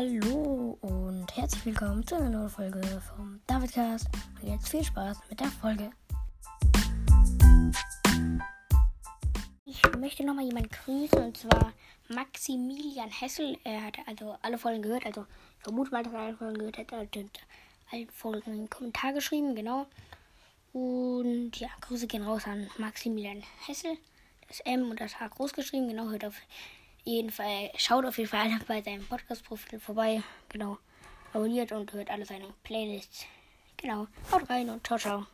Hallo und herzlich willkommen zu einer neuen Folge vom Davidcast. Und jetzt viel Spaß mit der Folge. Ich möchte nochmal jemanden grüßen und zwar Maximilian Hessel. Er hat also alle Folgen gehört, also vermute mal, dass er alle Folgen gehört hat. Er hat alle Folgen einen Kommentar geschrieben, genau. Und ja, Grüße gehen raus an Maximilian Hessel. Das M und das H groß geschrieben, genau, hört auf jeden Fall, schaut auf jeden Fall bei seinem Podcast-Profil vorbei. Genau. Abonniert und hört alle seine Playlists. Genau. Haut rein und ciao, ciao.